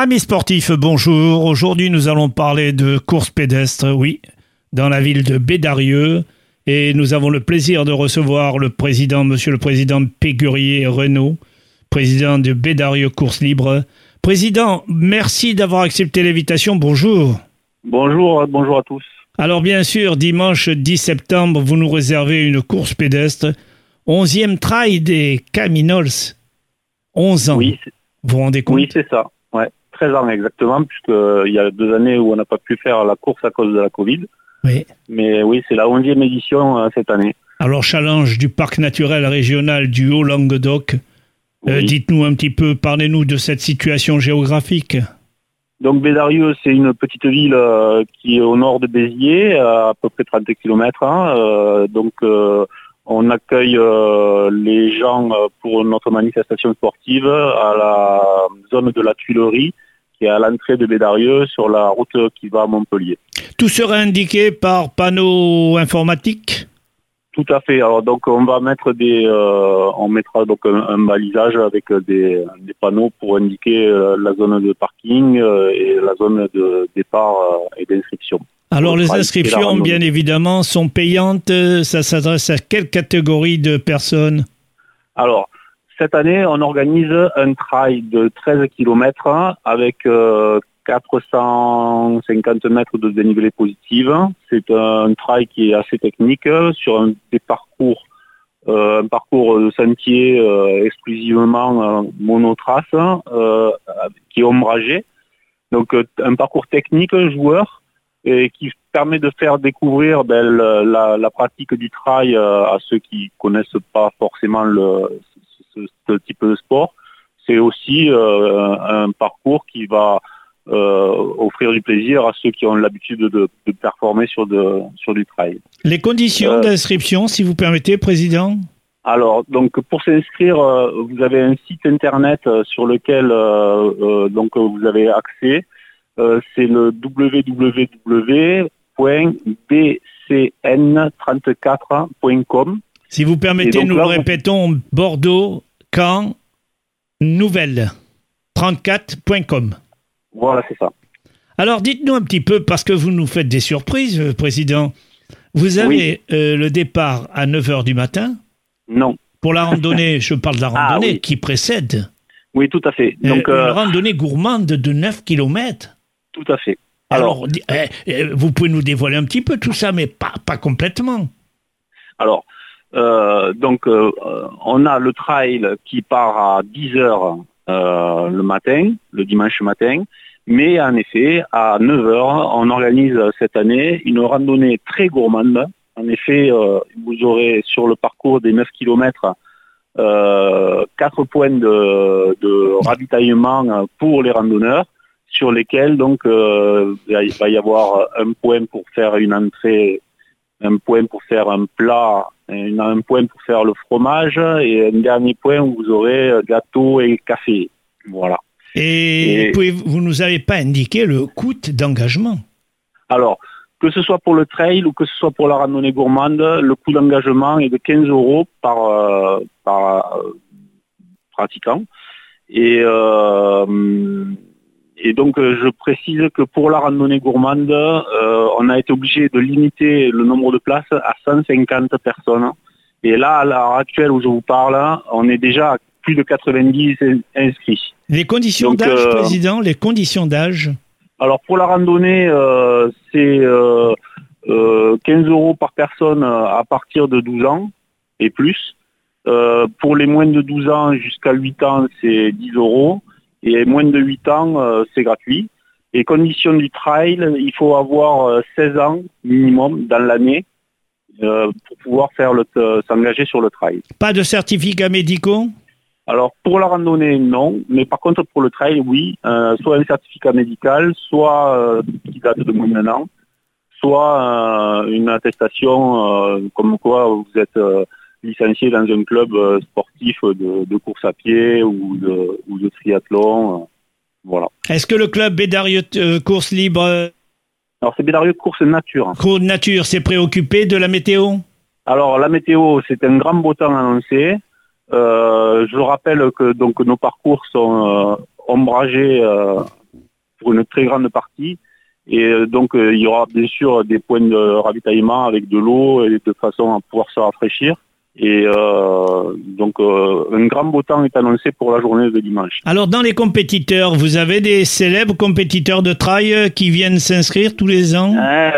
Amis sportifs, bonjour. Aujourd'hui, nous allons parler de course pédestre, oui, dans la ville de Bédarieux. Et nous avons le plaisir de recevoir le président, monsieur le président Pégurier Renault, président de Bédarieux Course Libre. Président, merci d'avoir accepté l'invitation. Bonjour. Bonjour, bonjour à tous. Alors bien sûr, dimanche 10 septembre, vous nous réservez une course pédestre, 11e trail des Caminols. 11 ans. Oui, vous vous rendez compte? Oui, c'est ça. Ouais, 13 ans exactement, puisqu'il y a deux années où on n'a pas pu faire la course à cause de la Covid. Oui. Mais oui, c'est la 11e édition euh, cette année. Alors, challenge du parc naturel régional du Haut-Languedoc. Euh. Dites-nous un petit peu, parlez-nous de cette situation géographique. Donc Bédarieux, c'est une petite ville euh, qui est au nord de Béziers, à, peu près 30 km. donc euh, on accueille euh, les gens euh, pour notre manifestation sportive à la zone de la Tuilerie, qui est à l'entrée de Bédarieux sur la route qui va à Montpellier. Tout sera indiqué par panneau informatique? Tout à fait. Alors donc on va mettre des, euh, on mettra donc un, un balisage avec des, des panneaux pour indiquer euh, la zone de parking euh, et la zone de départ et d'inscription. Alors, les inscriptions, bien évidemment, sont payantes. Ça s'adresse à quelle catégorie de personnes? Alors cette année on organise un trail de 13 km avec euh, 450 mètres de dénivelé positif. C'est un trail qui est assez technique euh, sur un, des parcours euh, un parcours de sentier euh, exclusivement euh, monotrace euh, qui est ombragé. Donc euh, un parcours technique joueur et qui permet de faire découvrir ben, la, la pratique du trail euh, à ceux qui connaissent pas forcément le, ce, ce type de sport. C'est aussi euh, un parcours qui va euh, offrir du plaisir à ceux qui ont l'habitude de, de performer sur, de, sur du trail. Les conditions Euh. d'inscription, si vous permettez, Président? Alors, donc pour s'inscrire, euh, vous avez un site internet sur lequel donc vous avez accès. C'est le www.bcn34.com. Si vous permettez, donc nous là, le répétons, Bordeaux, Caen, Nouvelle, 34.com. Voilà, c'est ça. Alors dites-nous un petit peu, parce que vous nous faites des surprises, euh, Président. Vous avez euh, le départ à 9h du matin. Non. Pour la randonnée, je parle de la Ah, randonnée oui. qui précède. Oui, tout à fait. Euh, Donc, une randonnée gourmande de 9 km. tout à fait. Alors, di- eh, eh, vous pouvez nous dévoiler un petit peu tout ça, mais pas, pas complètement. Alors, donc, euh, euh, on a le trail qui part à 10 heures euh, le matin, le dimanche matin, mais en effet, à 9 heures, on organise cette année une randonnée très gourmande. En effet, euh, vous aurez sur le parcours des 9 km euh, quatre points de, de ravitaillement pour les randonneurs sur lesquels donc euh, il va y avoir un point pour faire une entrée un point pour faire un plat, un, point pour faire le fromage et un dernier point où vous aurez euh, gâteau et café. Voilà. Et, vous nous avez pas indiqué le coût d'engagement? Alors, que ce soit pour le trail ou que ce soit pour la randonnée gourmande, le coût d'engagement est de 15 euros par, euh, par euh, pratiquant. Et, euh, et donc, euh, je précise que pour la randonnée gourmande, euh, on a été obligé de limiter le nombre de places à 150 personnes. Et là, à l'heure actuelle où je vous parle, on est déjà à plus de 90 inscrits. Les conditions d'âge, euh, Président, les conditions d'âge. Alors pour la randonnée, c'est euh, euh, 15 euros par personne à partir de 12 ans et plus. Pour les moins de 12 ans jusqu'à 8 ans, c'est 10 euros. Et moins de 8 ans, euh, c'est gratuit. Et condition du trail, il faut avoir euh, 16 ans minimum dans l'année euh, pour pouvoir faire le euh, s'engager sur le trail. Pas de certificats médicaux? Alors pour la randonnée, non, mais par contre pour le trail, oui, euh, soit un certificat médical, soit euh, qui date de moins d'un an, soit euh, une attestation euh, comme quoi vous êtes euh, licencié dans un club euh, sportif de, de course à pied ou de, ou de triathlon. euh, voilà. Est-ce que le club Bédarieux euh, Course Libre Alors c'est Bédarieux Course Nature. Cours de Nature s'est préoccupé de la météo? Alors la météo, c'est un grand beau temps annoncé. Euh, je rappelle que donc nos parcours sont euh, ombragés pour une très grande partie. Et donc il y aura bien sûr des points de ravitaillement avec de l'eau et de façon à pouvoir se rafraîchir. Et euh, donc euh, un grand beau temps est annoncé pour la journée de dimanche. Alors dans les compétiteurs, vous avez des célèbres compétiteurs de trail qui viennent s'inscrire tous les ans? Eh,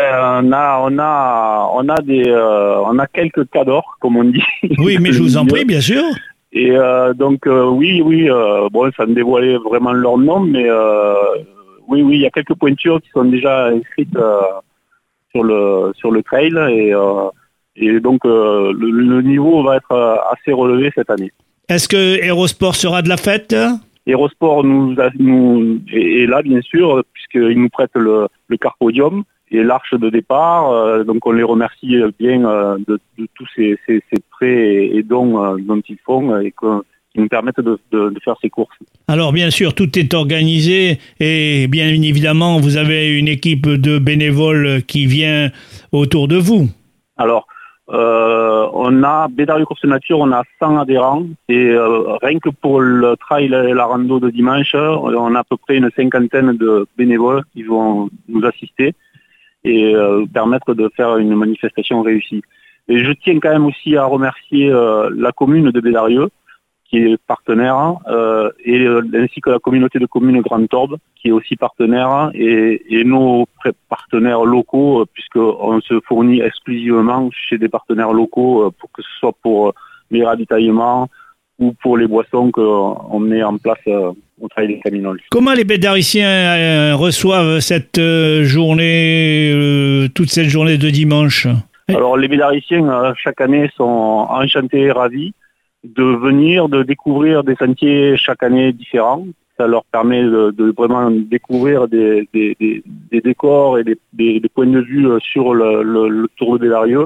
On a on a on a des euh, on a quelques cadors comme on dit. Oui, mais je vous en prie, bien sûr. Et donc oui oui bon ça me dévoilait vraiment leur nom, mais oui oui il y a quelques pointures qui sont déjà inscrites sur le sur le trail et et donc euh, le, niveau va être euh, assez relevé cette année. Est-ce que Aérosport sera de la fête? Aérosport nous, nous est, là bien sûr puisqu'il nous prête le, le carpodium et l'arche de départ. Euh, donc on les remercie bien de, tous ces, prêts et, dons dont ils font et qui nous permettent de, de, faire ces courses. Alors bien sûr, tout est organisé et bien évidemment, vous avez une équipe de bénévoles qui vient autour de vous. Alors, euh, on a Bédario Course Nature, on a 100 adhérents et euh, rien que pour le trail et la rando de dimanche, on a à peu près une cinquantaine de bénévoles qui vont nous assister et euh, permettre de faire une manifestation réussie. Et je tiens quand même aussi à remercier la commune de Bédarieux qui est partenaire, euh, et euh, ainsi que la communauté de communes Grand Torbe, qui est aussi partenaire, et, et nos partenaires locaux, euh, puisqu'on se fournit exclusivement chez des partenaires locaux, pour que ce soit pour les ravitaillements ou pour les boissons qu'on met en place au travail des Caminoles. Comment les bédariciens reçoivent cette journée, toute cette journée de dimanche? Alors les bédariciens chaque année sont enchantés et ravis de venir, de découvrir des sentiers chaque année différents. Ça leur permet de, vraiment découvrir des, décors et des, points de vue euh, sur le, Tour de Bédarieux.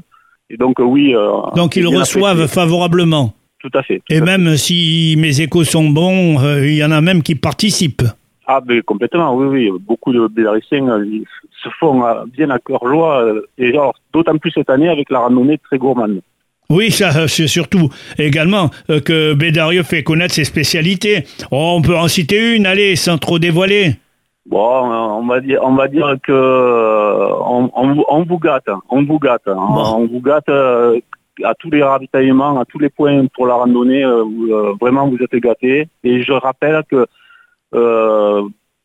Et donc euh, oui. Euh, donc ils reçoivent favorablement. Tout à fait. et même si mes échos sont bons, il y en a même qui participent. Ah ben complètement, oui, oui. Beaucoup de Bédariciens se font bien à cœur joie, et d'autant plus cette année avec la randonnée très gourmande. Oui, ça, c'est surtout également euh, que Bédarieux fait connaître ses spécialités. Oh, on peut en citer une, allez, sans trop dévoiler. Bon, on va dire, on va dire que euh, on, vous gâte, on vous gâte, hein. on vous gâte euh, à tous les ravitaillements, à tous les points pour la randonnée. vraiment, vous êtes gâtés. Et je rappelle que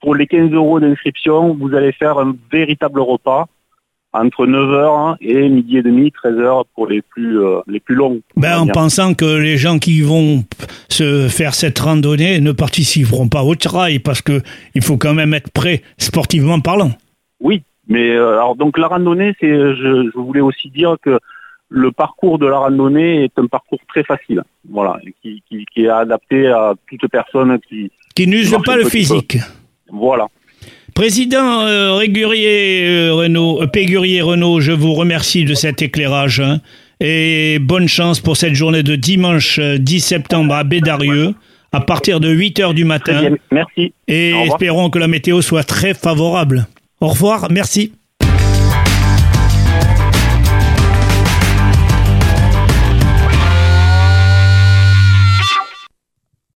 pour les 15 euros d'inscription, vous allez faire un véritable repas entre 9h et midi et demi, 13h pour les plus euh, les plus longs. Ben, en pensant que les gens qui vont se faire cette randonnée ne participeront pas au trail parce que il faut quand même être prêt sportivement parlant. Oui, mais euh, alors donc la randonnée, c'est je, voulais aussi dire que le parcours de la randonnée est un parcours très facile, voilà, qui, qui, qui est adapté à toute personne qui qui n'use pas le physique. Voilà. Président euh, Régurier euh, Renault, euh, Pégurier Renault, je vous remercie de cet éclairage hein, et bonne chance pour cette journée de dimanche 10 septembre à Bédarieux à partir de 8 h du matin. Merci. Et espérons que la météo soit très favorable. Au revoir, merci.